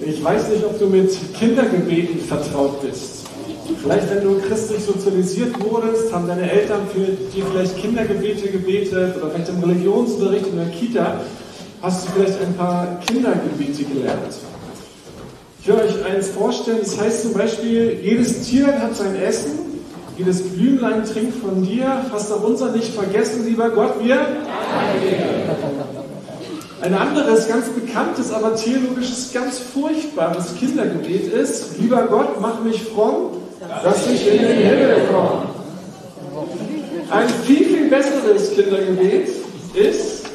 Ich weiß nicht, ob du mit Kindergebeten vertraut bist. Vielleicht, wenn du christlich sozialisiert wurdest, haben deine Eltern für dir vielleicht Kindergebete gebetet oder vielleicht im Religionsunterricht in der Kita hast du vielleicht ein paar Kindergebete gelernt. Ich will euch eins vorstellen, das heißt zum Beispiel, jedes Tier hat sein Essen, jedes Blümlein trinkt von dir, hast auch unser nicht vergessen, lieber Gott, wir. Ein anderes, ganz bekanntes, aber theologisches, ganz furchtbares Kindergebet ist, lieber Gott, mach mich fromm, dass ich in den Himmel komme. Ein viel, viel besseres Kindergebet ist,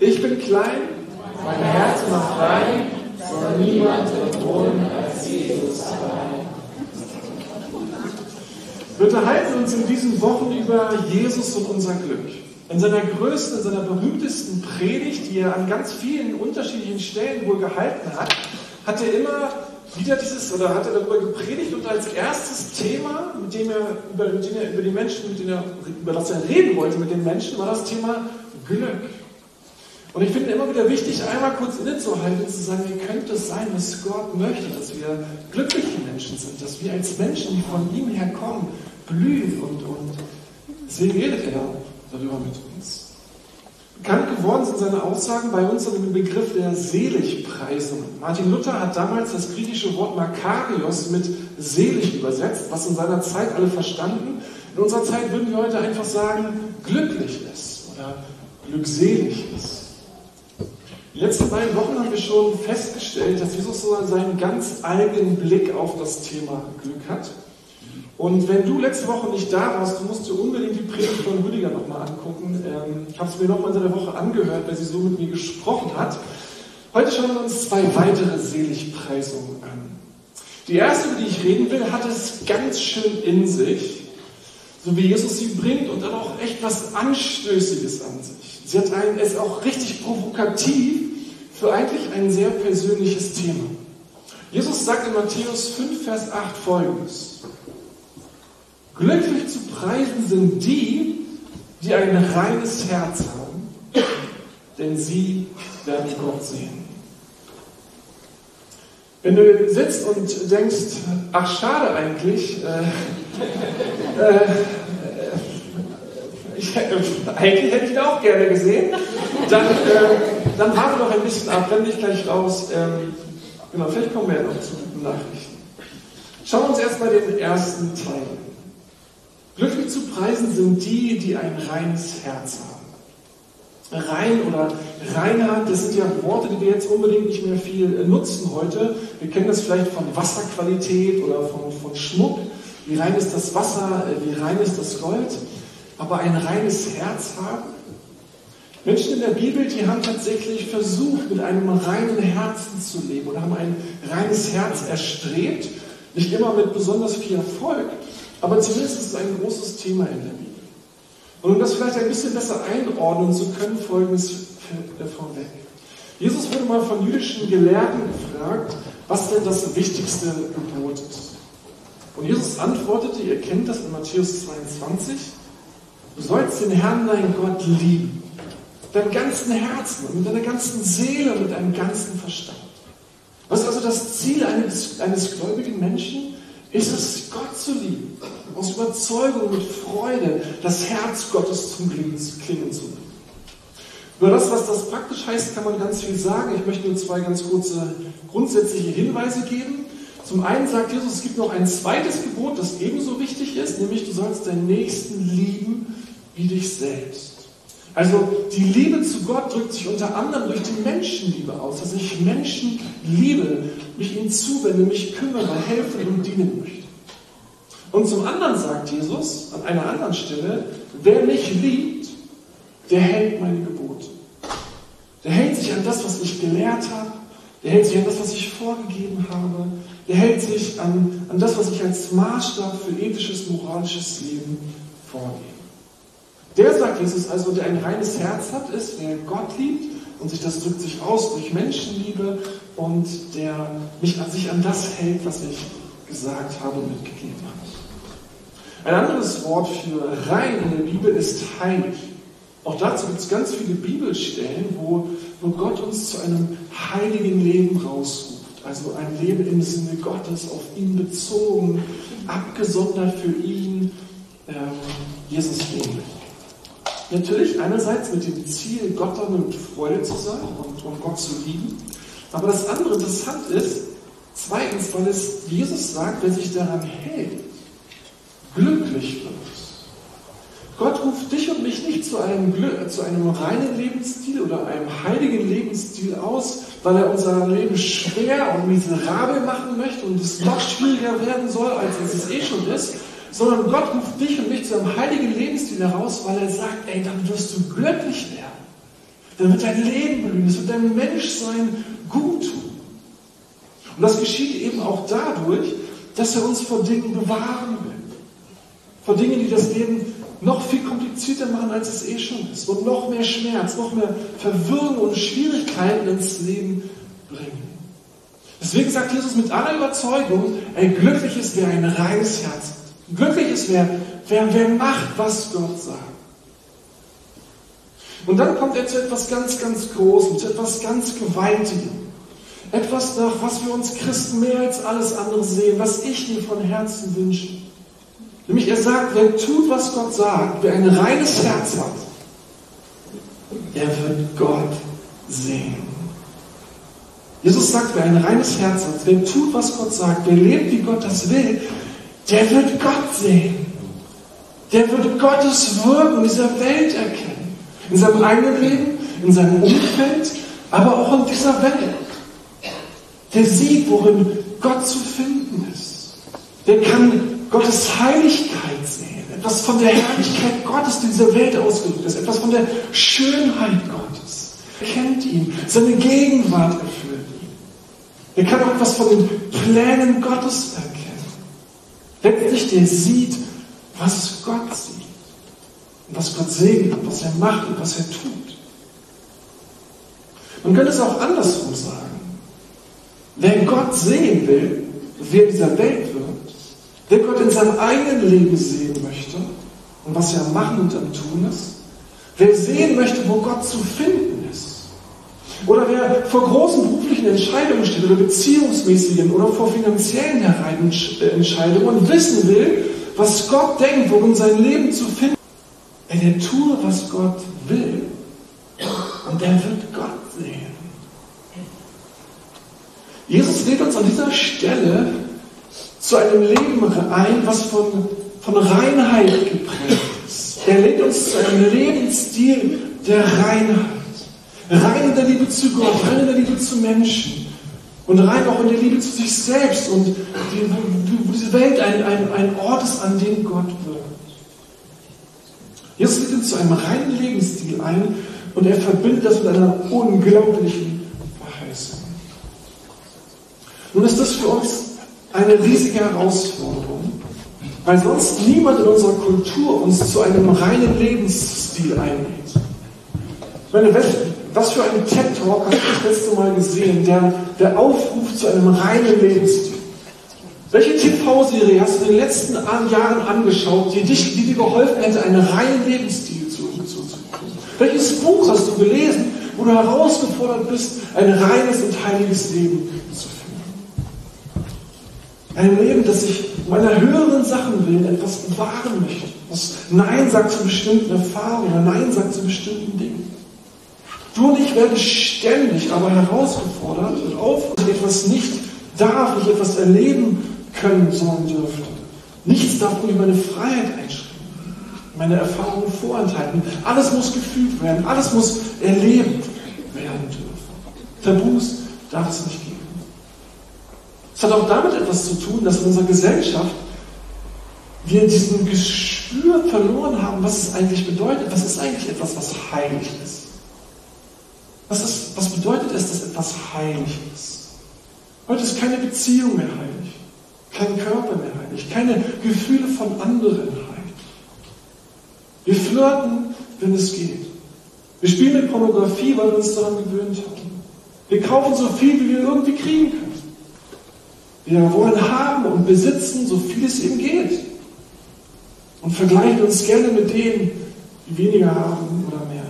ich bin klein, mein Herz macht rein, soll niemand wohnen als Jesus allein. Wir unterhalten uns in diesen Wochen über Jesus und unser Glück. In seiner größten, in seiner berühmtesten Predigt, die er an ganz vielen unterschiedlichen Stellen wohl gehalten hat, hat er immer wieder dieses, oder hat er darüber gepredigt und als erstes Thema, mit dem er über, mit dem er, über die Menschen, mit denen er, über das er reden wollte mit den Menschen, war das Thema Glück. Und ich finde immer wieder wichtig, einmal kurz innezuhalten und zu sagen, wie könnte es sein, dass Gott möchte, dass wir glückliche Menschen sind, dass wir als Menschen, die von ihm herkommen, blühen und, und deswegen redet er darüber mit uns. Bekannt geworden sind seine Aussagen bei uns unter dem Begriff der Seligpreisung. Martin Luther hat damals das griechische Wort Makarios mit selig übersetzt, was in seiner Zeit alle verstanden. In unserer Zeit würden wir heute einfach sagen, glücklich ist oder glückselig ist. Die letzten beiden Wochen haben wir schon festgestellt, dass Jesus so seinen ganz eigenen Blick auf das Thema Glück hat. Und wenn du letzte Woche nicht da warst, du musst dir unbedingt die Predigt von Rüdiger nochmal angucken. Ähm, ich habe es mir nochmal in der Woche angehört, weil sie so mit mir gesprochen hat. Heute schauen wir uns zwei weitere Seligpreisungen an. Die erste, über die ich reden will, hat es ganz schön in sich, so wie Jesus sie bringt und dann auch echt was Anstößiges an sich. Sie hat einen, ist auch richtig provokativ für eigentlich ein sehr persönliches Thema. Jesus sagt in Matthäus 5, Vers 8 folgendes. Glücklich zu preisen sind die, die ein reines Herz haben, denn sie werden Gott sehen. Wenn du sitzt und denkst, ach schade eigentlich, äh, äh, ich, eigentlich hätte ich ihn auch gerne gesehen. Dann, äh, dann warte doch ein bisschen ab, renn dich gleich raus. Ähm, genau, vielleicht kommen wir ja noch zu guten Nachrichten. Schauen wir uns erstmal den ersten Teil an. Glücklich zu preisen sind die, die ein reines Herz haben. Rein oder Reinheit, das sind ja Worte, die wir jetzt unbedingt nicht mehr viel nutzen heute. Wir kennen das vielleicht von Wasserqualität oder von, von Schmuck. Wie rein ist das Wasser, wie rein ist das Gold aber ein reines Herz haben? Menschen in der Bibel, die haben tatsächlich versucht, mit einem reinen Herzen zu leben und haben ein reines Herz erstrebt. Nicht immer mit besonders viel Erfolg, aber zumindest ist es ein großes Thema in der Bibel. Und um das vielleicht ein bisschen besser einordnen zu können, folgendes vorweg. Jesus wurde mal von jüdischen Gelehrten gefragt, was denn das wichtigste Gebot ist. Und Jesus antwortete, ihr kennt das in Matthäus 22, Du sollst den Herrn, dein Gott, lieben. Mit deinem ganzen Herzen, mit deiner ganzen Seele und mit deinem ganzen Verstand. Was ist also das Ziel eines, eines gläubigen Menschen? Ist es, Gott zu lieben. Aus Überzeugung, mit Freude, das Herz Gottes zum Klingen zu bringen. Über das, was das praktisch heißt, kann man ganz viel sagen. Ich möchte nur zwei ganz kurze grundsätzliche Hinweise geben. Zum einen sagt Jesus, es gibt noch ein zweites Gebot, das ebenso wichtig ist, nämlich du sollst deinen Nächsten lieben wie dich selbst. Also die Liebe zu Gott drückt sich unter anderem durch die Menschenliebe aus, dass ich Menschen liebe, mich ihnen zuwende, mich kümmere, helfe und dienen möchte. Und zum anderen sagt Jesus an einer anderen Stelle, wer mich liebt, der hält meine Gebote. Der hält sich an das, was ich gelehrt habe, der hält sich an das, was ich vorgegeben habe, der hält sich an, an das, was ich als Maßstab für ethisches, moralisches Leben vorgebe. Der, sagt Jesus, also der ein reines Herz hat, ist, wer Gott liebt und sich das drückt sich aus durch Menschenliebe und der mich an sich an das hält, was ich gesagt habe und mitgegeben habe. Ein anderes Wort für rein in der Bibel ist heilig. Auch dazu gibt es ganz viele Bibelstellen, wo, wo Gott uns zu einem heiligen Leben rausruft. Also ein Leben im Sinne Gottes, auf ihn bezogen, abgesondert für ihn, ähm, Jesus leben. Natürlich einerseits mit dem Ziel, Gott dann mit Freude zu sein und, und Gott zu lieben. Aber das andere interessant ist, zweitens, weil es Jesus sagt, wer sich daran hält, glücklich wird. Gott ruft dich und mich nicht zu einem, zu einem reinen Lebensstil oder einem heiligen Lebensstil aus, weil er unser Leben schwer und miserabel machen möchte und es noch schwieriger werden soll, als es eh schon ist, sondern Gott ruft dich und mich zu einem heiligen Lebensstil heraus, weil er sagt, ey, dann wirst du glücklich werden. Dann wird dein Leben blühen, es wird dein Menschsein gut tun. Und das geschieht eben auch dadurch, dass er uns vor Dingen bewahren will. Vor Dingen, die das Leben noch viel komplizierter machen, als es eh schon ist. Und noch mehr Schmerz, noch mehr Verwirrung und Schwierigkeiten ins Leben bringen. Deswegen sagt Jesus mit aller Überzeugung, ey, glücklich ist, wer ein reines Herz. Glücklich ist, wer, wer, wer macht, was Gott sagt. Und dann kommt er zu etwas ganz, ganz Großem, zu etwas ganz Gewaltigem. Etwas, nach was wir uns Christen mehr als alles andere sehen, was ich mir von Herzen wünsche. Nämlich er sagt, wer tut, was Gott sagt, wer ein reines Herz hat, er wird Gott sehen. Jesus sagt, wer ein reines Herz hat, wer tut, was Gott sagt, wer lebt, wie Gott das will, der wird Gott sehen. Der wird Gottes Wirken in dieser Welt erkennen. In seinem eigenen Leben, in seinem Umfeld, aber auch in dieser Welt. Der sieht, worin Gott zu finden ist. Der kann Gottes Heiligkeit sehen, etwas von der Herrlichkeit Gottes, die diese Welt ausgedrückt ist, etwas von der Schönheit Gottes. Er kennt ihn, seine Gegenwart erfüllt ihn. Er kann auch etwas von den Plänen Gottes erkennen. Letztlich, der sieht, was Gott sieht. Und was Gott segnet, was er macht und was er tut. Man könnte es auch andersrum sagen. Wer Gott sehen will, wer dieser Welt wird, Wer Gott in seinem eigenen Leben sehen möchte und was er machen und am tun ist, wer sehen möchte, wo Gott zu finden oder wer vor großen beruflichen Entscheidungen steht oder beziehungsmäßigen oder vor finanziellen Entscheidungen und wissen will, was Gott denkt, worin sein Leben zu finden ist, der tue, was Gott will und der wird Gott sehen. Jesus lädt uns an dieser Stelle zu einem Leben ein, was von, von Reinheit geprägt ist. Er lädt uns zu einem Lebensstil der Reinheit. Rein in der Liebe zu Gott, rein in der Liebe zu Menschen und rein auch in der Liebe zu sich selbst und die, wo diese Welt ein, ein, ein Ort ist, an dem Gott wirkt. Jesus lädt uns zu einem reinen Lebensstil ein und er verbindet das mit einer unglaublichen Verheißung. Nun ist das für uns eine riesige Herausforderung, weil sonst niemand in unserer Kultur uns zu einem reinen Lebensstil einlädt. Ich meine, was für einen TED-Talk hast du das letzte Mal gesehen, der, der aufruft zu einem reinen Lebensstil? Welche TV-Serie hast du in den letzten Jahren angeschaut, die, dich, die dir geholfen hätte, einen reinen Lebensstil zu, zu Welches Buch hast du gelesen, wo du herausgefordert bist, ein reines und heiliges Leben zu führen? Ein Leben, das sich meiner höheren Sachen willen etwas bewahren möchte. Das Nein sagt zu bestimmten Erfahrungen Nein sagt zu bestimmten Dingen. Du und ich werden ständig aber herausgefordert und auf, etwas nicht darf, nicht etwas erleben können sollen dürfte. Nichts darf mir meine Freiheit einschränken, meine Erfahrungen vorenthalten. Alles muss gefühlt werden, alles muss erlebt werden dürfen. Tabus darf es nicht geben. Es hat auch damit etwas zu tun, dass in unserer Gesellschaft wir diesen Gespür verloren haben, was es eigentlich bedeutet. Was ist eigentlich etwas, was heilig ist? Was, ist, was bedeutet es, dass etwas heilig ist? Heute ist keine Beziehung mehr heilig, kein Körper mehr heilig, keine Gefühle von anderen heilig. Wir flirten, wenn es geht. Wir spielen mit Pornografie, weil wir uns daran gewöhnt haben. Wir kaufen so viel, wie wir irgendwie kriegen können. Wir wollen haben und besitzen, so viel es eben geht. Und vergleichen uns gerne mit denen, die weniger haben oder mehr.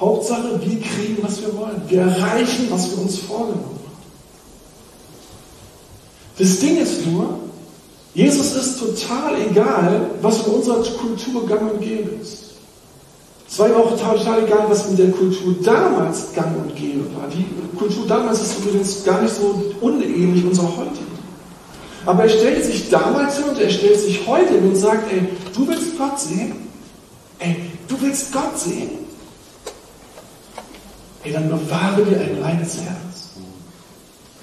Hauptsache, wir kriegen, was wir wollen. Wir erreichen, was wir uns vorgenommen haben. Das Ding ist nur, Jesus ist total egal, was in unserer Kultur gang und gäbe ist. Es war ihm auch total egal, was in der Kultur damals gang und gäbe war. Die Kultur damals ist übrigens gar nicht so unähnlich unserer heutigen. Aber er stellt sich damals hin und er stellt sich heute hin und sagt, ey, du willst Gott sehen? Ey, du willst Gott sehen? Ey, dann bewahre dir ein reines Herz.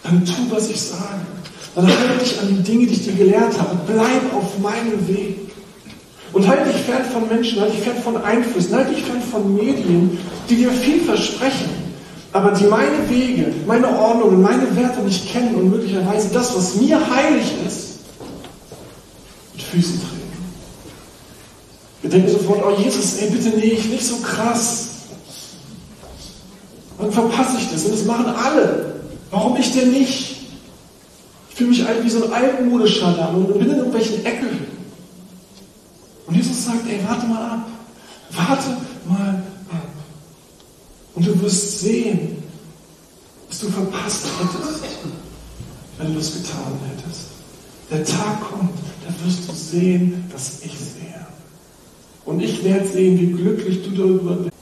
Dann tu, was ich sage. Dann halte dich an die Dinge, die ich dir gelehrt habe. Bleib auf meinem Weg. Und halte dich fern von Menschen, halte dich fern von Einflüssen, halte dich fern von Medien, die dir viel versprechen, aber die meine Wege, meine Ordnungen, meine Werte nicht kennen und möglicherweise das, was mir heilig ist, mit Füßen treten. Wir denken sofort, oh Jesus, ey, bitte nee, ich nicht so krass. Dann verpasse ich das und das machen alle. Warum ich denn nicht? Ich fühle mich wie so ein altmodischer und bin in irgendwelchen Ecken. Und Jesus sagt, ey, warte mal ab. Warte mal ab. Und du wirst sehen, was du verpasst hättest, wenn du es getan hättest. Der Tag kommt, da wirst du sehen, dass ich sehe. Und ich werde sehen, wie glücklich du darüber bist,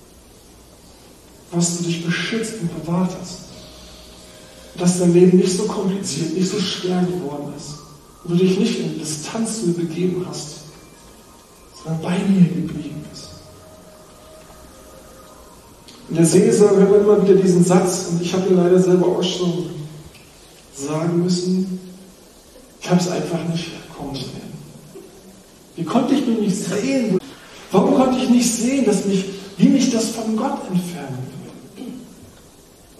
was du dich beschützt und bewahrt hast. Dass dein Leben nicht so kompliziert, nicht so schwer geworden ist. Und du dich nicht in Distanz zu mir begeben hast, sondern bei mir geblieben ist. In der Seelsorge hört man immer wieder diesen Satz, und ich habe ihn leider selber auch schon sagen müssen, ich habe es einfach nicht kommen sehen. Wie konnte ich mich nicht sehen? Warum konnte ich nicht sehen, dass mich, wie mich das von Gott entfernen will?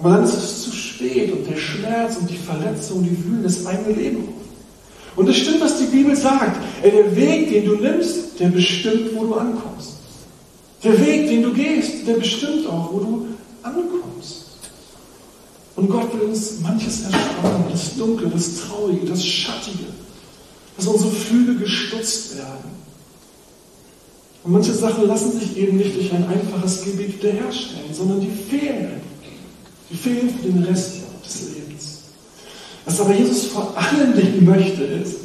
Aber dann ist es zu spät und der Schmerz und die Verletzung, die wühlen das eigene Leben auf. Und es stimmt, was die Bibel sagt. Der Weg, den du nimmst, der bestimmt, wo du ankommst. Der Weg, den du gehst, der bestimmt auch, wo du ankommst. Und Gott will uns manches ersparen, das Dunkle, das Traurige, das Schattige, dass unsere Flügel gestutzt werden. Und manche Sachen lassen sich eben nicht durch ein einfaches Gebet wiederherstellen, sondern die fehlen. Die fehlen für den Rest des Lebens. Was aber Jesus vor allen Dingen möchte, ist,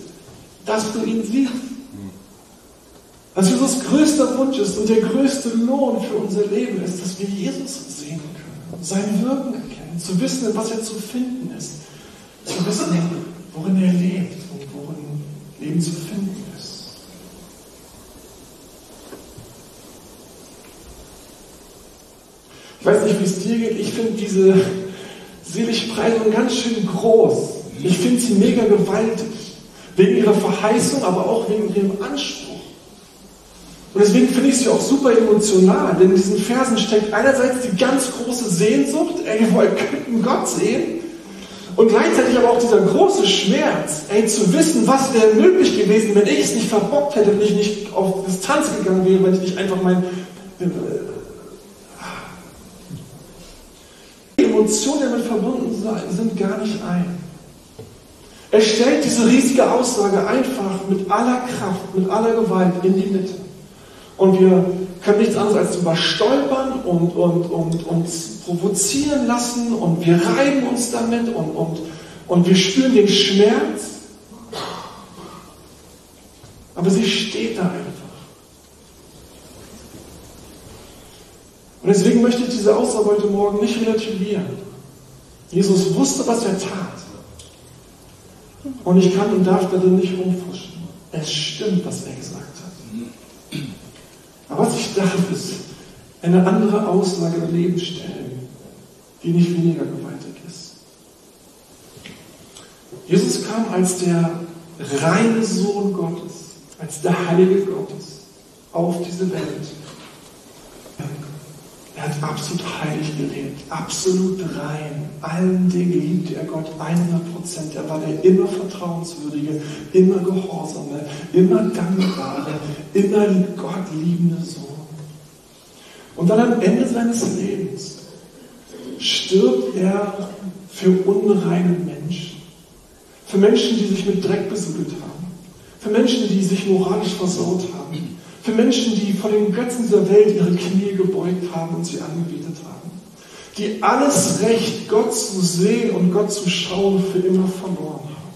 dass du ihn siehst. Was Jesus größter Wunsch ist und der größte Lohn für unser Leben ist, dass wir Jesus sehen können, sein Wirken erkennen, zu wissen, was er zu finden ist, zu wissen, worin er lebt und worin Leben zu finden ist. Ich weiß nicht, wie es dir geht, ich finde diese Seligpreisung ganz schön groß. Ich finde sie mega gewaltig. Wegen ihrer Verheißung, aber auch wegen ihrem Anspruch. Und deswegen finde ich sie auch super emotional, denn in diesen Versen steckt einerseits die ganz große Sehnsucht, ey, wir könnten Gott sehen, und gleichzeitig aber auch dieser große Schmerz, ey, zu wissen, was wäre möglich gewesen, wenn ich es nicht verbockt hätte, wenn ich nicht auf Distanz gegangen wäre, wenn ich nicht einfach mein, Emotionen, die damit verbunden sind, gar nicht ein. Er stellt diese riesige Aussage einfach mit aller Kraft, mit aller Gewalt in die Mitte. Und wir können nichts anderes als überstolpern und, und, und uns provozieren lassen und wir reiben uns damit und, und, und wir spüren den Schmerz. Aber sie steht da einfach. Und deswegen möchte ich diese Aussage heute Morgen nicht relativieren. Jesus wusste, was er tat. Und ich kann und darf darin nicht rumfuschen. Es stimmt, was er gesagt hat. Aber was ich darf, ist eine andere Aussage im Leben stellen, die nicht weniger gewaltig ist. Jesus kam als der reine Sohn Gottes, als der Heilige Gottes auf diese Welt. Er hat absolut heilig gelebt, absolut rein. Allen Dingen liebte er Gott 100 Prozent. Er war der immer vertrauenswürdige, immer gehorsame, immer dankbare, immer Gott liebende Sohn. Und dann am Ende seines Lebens stirbt er für unreine Menschen. Für Menschen, die sich mit Dreck besudelt haben. Für Menschen, die sich moralisch versaut haben Für Menschen, die vor den Götzen dieser Welt ihre Knie gebeugt haben und sie angebetet haben. Die alles Recht, Gott zu sehen und Gott zu schauen, für immer verloren haben.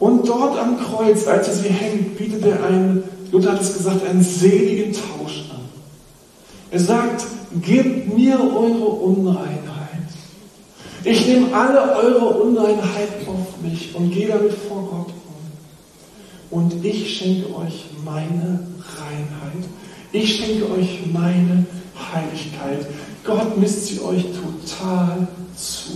Und dort am Kreuz, als er sie hängt, bietet er einen, Luther hat es gesagt, einen seligen Tausch an. Er sagt, gebt mir eure Unreinheit. Ich nehme alle eure Unreinheit auf mich und gehe damit vor Gott. Und ich schenke euch meine Reinheit. Ich schenke euch meine Heiligkeit. Gott misst sie euch total zu.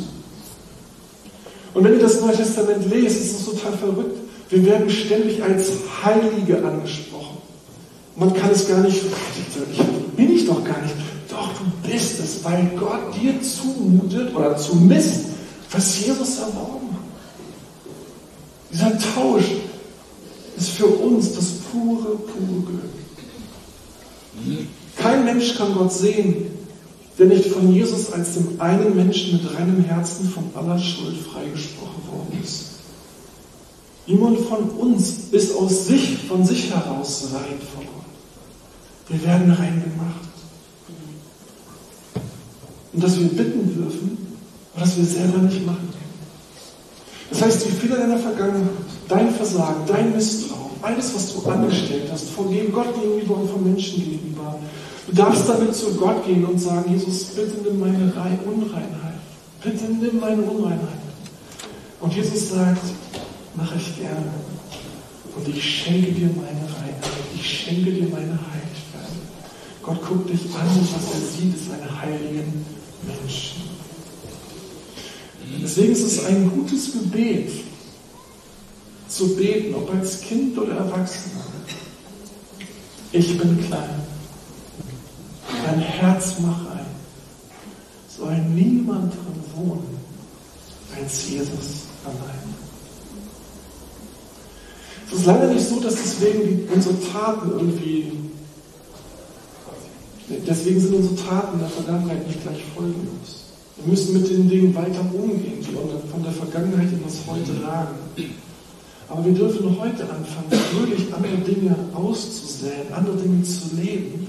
Und wenn ihr das Neue Testament lest, ist es total verrückt. Wir werden ständig als Heilige angesprochen. Man kann es gar nicht, bin ich doch gar nicht. Doch, du bist es, weil Gott dir zumutet oder zumisst, was Jesus erworben hat. Dieser Tausch ist für uns das pure, pure Glück. Kein Mensch kann Gott sehen, der nicht von Jesus als dem einen Menschen mit reinem Herzen von aller Schuld freigesprochen worden ist. Niemand von uns ist aus sich, von sich heraus rein vor Gott. Wir werden rein gemacht. Und dass wir bitten dürfen, dass wir selber nicht machen können. Das heißt, die Fehler deiner Vergangenheit, dein Versagen, dein Misstrauen, alles, was du angestellt hast, von dem Gott gegenüber und von Menschen gegenüber, Du darfst damit zu Gott gehen und sagen, Jesus, bitte nimm meine Unreinheit. Bitte nimm meine Unreinheit. Und Jesus sagt, mache ich gerne. Und ich schenke dir meine Reinheit. Ich schenke dir meine Heiligkeit. Gott guckt dich an und was er sieht, ist eine heiligen Menschen. Deswegen ist es ein gutes Gebet, zu beten, ob als Kind oder Erwachsener. Ich bin klein dein Herz mach ein. Soll niemand drin wohnen als Jesus allein. Es ist leider nicht so, dass deswegen unsere Taten irgendwie, deswegen sind unsere Taten der Vergangenheit nicht gleich folgenlos. Wir müssen mit den Dingen weiter umgehen, die von der Vergangenheit in das Heute ragen. Aber wir dürfen heute anfangen, wirklich andere Dinge auszusäen, andere Dinge zu leben,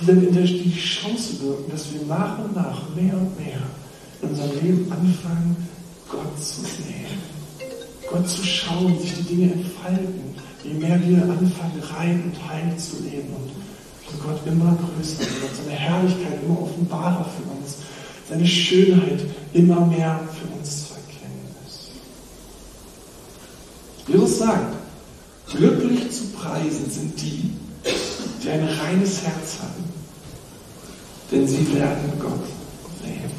die dann in der, die Chance wirken, dass wir nach und nach mehr und mehr in unserem Leben anfangen, Gott zu sehen. Gott zu schauen, sich die Dinge entfalten, je mehr wir anfangen, rein und heil zu leben und von Gott immer größer wird, seine Herrlichkeit immer offenbarer für uns, seine Schönheit immer mehr für uns zu erkennen ist. Jesus sagt, glücklich zu preisen sind die, die ein reines Herz haben, denn sie werden Gott sehen.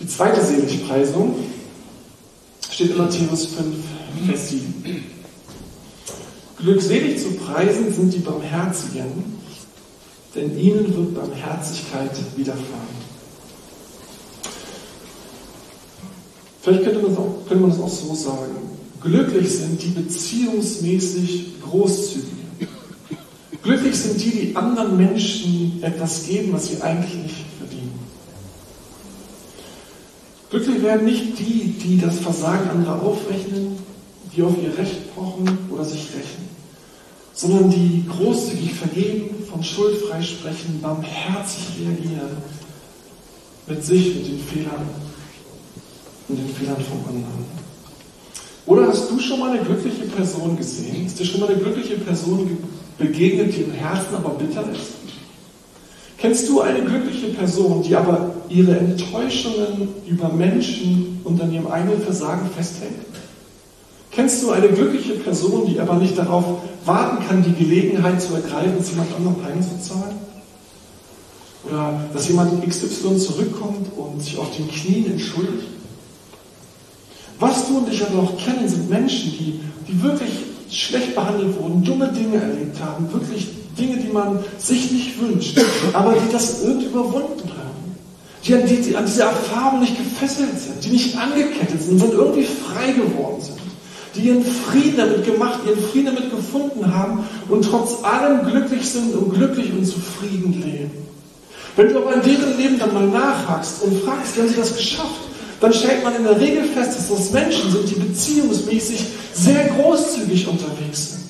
Die zweite Seligpreisung steht in Matthäus 5, Vers 7. Glückselig zu preisen sind die Barmherzigen, denn ihnen wird Barmherzigkeit widerfahren. Vielleicht könnte man, auch, könnte man das auch so sagen. Glücklich sind die beziehungsmäßig Großzügigen. Glücklich sind die, die anderen Menschen etwas geben, was sie eigentlich nicht verdienen. Glücklich werden nicht die, die das Versagen anderer aufrechnen, die auf ihr Recht pochen oder sich rächen, sondern die großzügig vergeben, von Schuld freisprechen, barmherzig reagieren, mit sich, mit den Fehlern und den Fehlern von anderen. Oder hast du schon mal eine glückliche Person gesehen? Ist dir schon mal eine glückliche Person begegnet, die im Herzen aber bitter ist? Kennst du eine glückliche Person, die aber ihre Enttäuschungen über Menschen und an ihrem eigenen Versagen festhält? Kennst du eine glückliche Person, die aber nicht darauf warten kann, die Gelegenheit zu ergreifen, es jemand anderem einzuzahlen? Oder dass jemand XY zurückkommt und sich auf den Knien entschuldigt? Was du und ich aber auch kennen, sind Menschen, die, die wirklich schlecht behandelt wurden, dumme Dinge erlebt haben, wirklich Dinge, die man sich nicht wünscht, aber die das irgendwie überwunden haben. Die an, die, die an diese Erfahrung nicht gefesselt sind, die nicht angekettet sind, sondern irgendwie frei geworden sind. Die ihren Frieden damit gemacht, ihren Frieden damit gefunden haben und trotz allem glücklich sind und glücklich und zufrieden leben. Wenn du aber in deren Leben dann mal nachhakst und fragst, wie haben sie das geschafft? dann stellt man in der Regel fest, dass das Menschen sind, die beziehungsmäßig sehr großzügig unterwegs sind.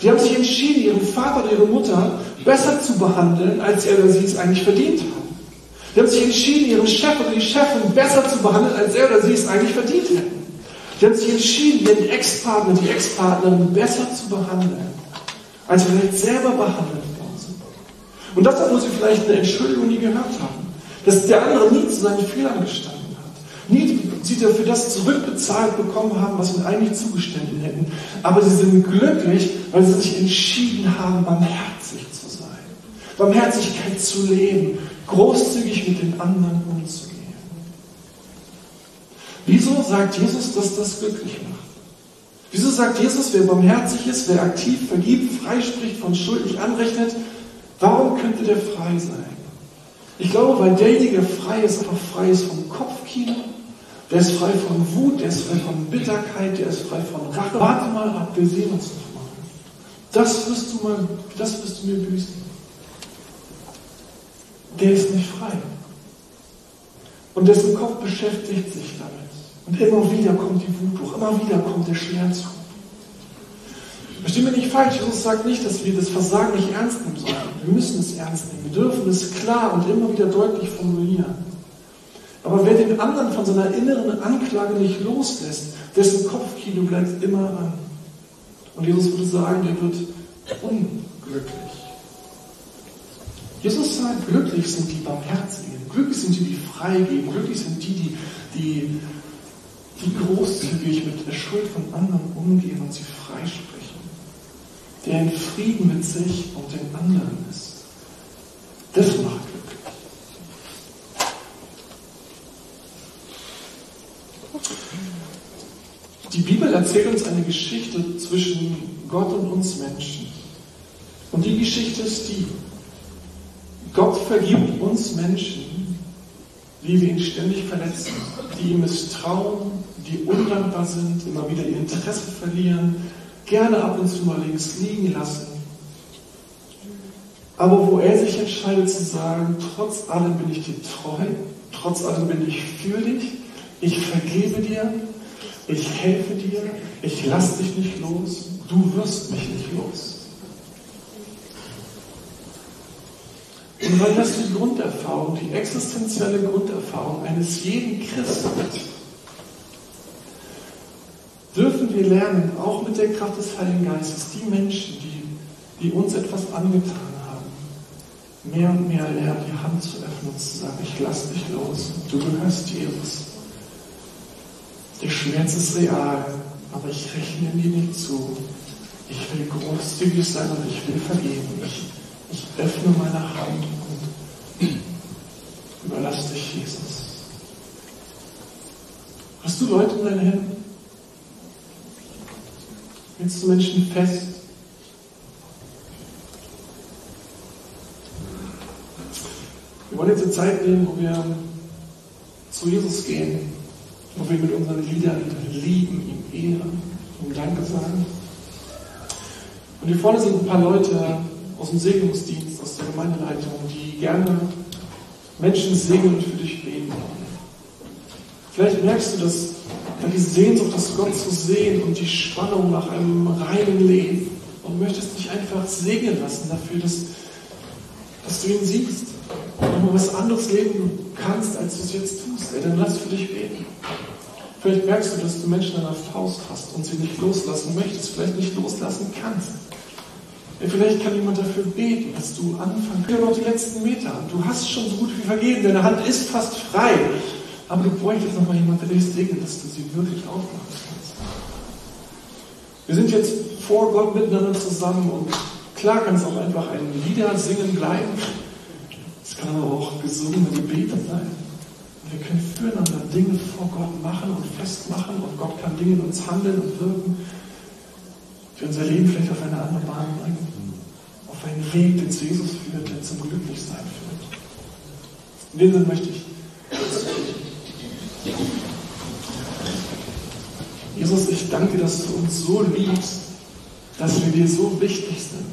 Die haben sich entschieden, ihren Vater oder ihre Mutter besser zu behandeln, als er oder sie es eigentlich verdient haben. Die haben sich entschieden, ihren Chef oder die Chefin besser zu behandeln, als er oder sie es eigentlich verdient hätten. Die haben sich entschieden, ihren Ex-Partner, die Ex-Partnerin besser zu behandeln, als sie vielleicht selber behandelt worden sind. Und das, obwohl sie vielleicht eine Entschuldigung nie gehört haben. Dass der andere nie zu seinen Fehlern gestanden hat. Nie sie dafür das zurückbezahlt bekommen haben, was ihnen eigentlich zugestanden hätten. Aber sie sind glücklich, weil sie sich entschieden haben, barmherzig zu sein. Barmherzigkeit zu leben, großzügig mit den anderen umzugehen. Wieso sagt Jesus, dass das glücklich macht? Wieso sagt Jesus, wer barmherzig ist, wer aktiv vergibt, freispricht, von Schuld nicht anrechnet, warum könnte der frei sein? Ich glaube, weil derjenige frei ist, aber frei ist vom Kopfkino, der ist frei von Wut, der ist frei von Bitterkeit, der ist frei von Rache. Warte mal ab, wir sehen uns noch mal. Das wirst du mal, das wirst du mir büßen. Der ist nicht frei. Und dessen Kopf beschäftigt sich damit. Und immer wieder kommt die Wut hoch, immer wieder kommt der Schmerz hoch. Versteh mir nicht falsch, Jesus sagt nicht, dass wir das Versagen nicht ernst nehmen sollen. Wir müssen es ernst nehmen. Wir dürfen es klar und immer wieder deutlich formulieren. Aber wer den anderen von seiner inneren Anklage nicht loslässt, dessen Kopfkino bleibt immer an. Und Jesus würde sagen, der wird unglücklich. Jesus sagt, glücklich sind die Barmherzigen, glücklich sind die, die freigeben, glücklich sind die, die, die die großzügig mit der Schuld von anderen umgehen und sie freisprechen, der in Frieden mit sich und den anderen ist. Das macht glücklich. Die Bibel erzählt uns eine Geschichte zwischen Gott und uns Menschen. Und die Geschichte ist die, Gott vergibt uns Menschen, wie wir ihn ständig verletzen, die ihm misstrauen, die undankbar sind, immer wieder ihr Interesse verlieren, gerne ab und zu mal links liegen lassen. Aber wo er sich entscheidet zu sagen, trotz allem bin ich dir treu, trotz allem bin ich für dich, ich vergebe dir, ich helfe dir, ich lasse dich nicht los, du wirst mich nicht los. Und weil das die Grunderfahrung, die existenzielle Grunderfahrung eines jeden Christen ist, dürfen wir lernen, auch mit der Kraft des Heiligen Geistes, die Menschen, die, die uns etwas angetan haben, mehr und mehr lernen, die Hand zu öffnen und zu sagen, ich lasse dich los, du gehörst Jesus. Der Schmerz ist real, aber ich rechne dir nicht zu. Ich will großzügig sein und ich will vergeben. Ich, ich öffne meine Hand und überlasse dich Jesus. Hast du Leute in deinen Händen? Hältst du Menschen fest? Wir wollen jetzt eine Zeit nehmen, wo wir zu Jesus gehen, wo wir mit unseren Liedern lieben, ihm ehren, ihm Danke sagen. Und hier vorne sind ein paar Leute aus dem Segnungsdienst, aus der Gemeindeleitung, die gerne Menschen segnen und für dich beten. Vielleicht merkst du, dass die Sehnsucht, das Gott zu sehen und die Spannung nach einem reinen Leben. Und möchtest dich einfach segnen lassen dafür, dass, dass du ihn siehst und mal was anderes leben kannst, als du es jetzt tust. Ey, dann lass für dich beten. Vielleicht merkst du, dass du Menschen an der Faust hast und sie nicht loslassen möchtest, vielleicht nicht loslassen kannst. Ey, vielleicht kann jemand dafür beten, dass du anfängst. Ja, noch die letzten Meter. Du hast schon so gut wie vergeben. Deine Hand ist fast frei. Aber du bräuchtest noch mal jemanden, der dich segnet, dass du sie wirklich aufmachen kannst. Wir sind jetzt vor Gott miteinander zusammen und klar kann es auch einfach ein Lieder singen bleiben. Es kann aber auch gesungene Gebete sein. Wir können füreinander Dinge vor Gott machen und festmachen und Gott kann Dinge in uns handeln und wirken, die unser Leben vielleicht auf eine andere Bahn bringen. Auf einen Weg, den zu Jesus führt, der zum Glücklichsein führt. In dem Sinne möchte ich Jesus, ich danke, dass du uns so liebst, dass wir dir so wichtig sind.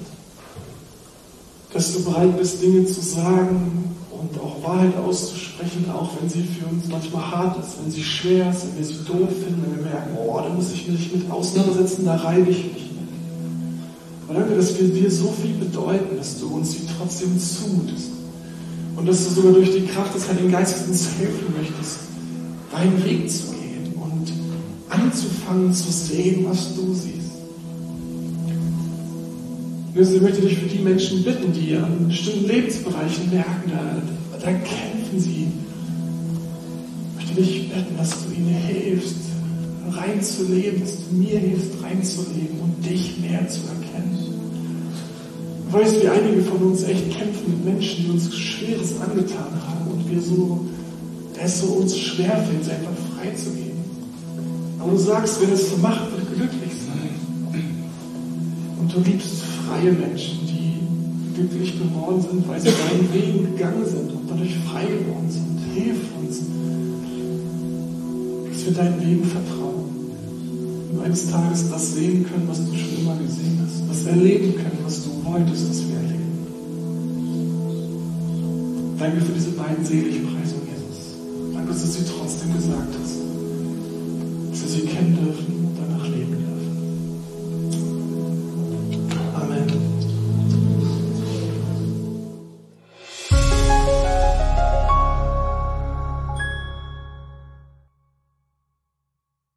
Dass du bereit bist, Dinge zu sagen und auch auch Wahrheit auszusprechen, auch wenn sie für uns manchmal hart ist, wenn sie schwer ist, wenn wir sie doof finden, wenn wir merken, oh, da muss ich mich mit auseinandersetzen, da reibe ich mich Aber danke, dass wir dir so viel bedeuten, dass du uns sie trotzdem zumutest. Und dass du sogar durch die Kraft des Heiligen Geistes uns helfen möchtest, deinen Weg zu gehen und anzufangen zu sehen, was du siehst. Jesus, ich möchte dich für die Menschen bitten, die an bestimmten Lebensbereichen merken, da, da kämpfen sie. Ich möchte dich bitten, dass du ihnen hilfst, reinzuleben, dass du mir hilfst, reinzuleben und dich mehr zu erkennen. Du weißt, wie einige von uns echt kämpfen mit Menschen, die uns Schweres angetan haben und wir so, es so uns schwerfällt, sie einfach freizugeben. Aber du sagst, wer das so macht, wird glücklich sein. Und du liebst freie Menschen, die glücklich geworden sind, weil sie deinen Weg gegangen sind und dadurch frei geworden sind. Hilf uns, dass wir deinen Wegen vertrauen. Und eines Tages das sehen können, was du schon immer gesehen hast. Das erleben können, was du wolltest, dass wir erleben. Danke für diese beiden Seligpreisungen, Jesus. Danke, dass du sie trotzdem gesagt hast. Dass wir sie kennen dürfen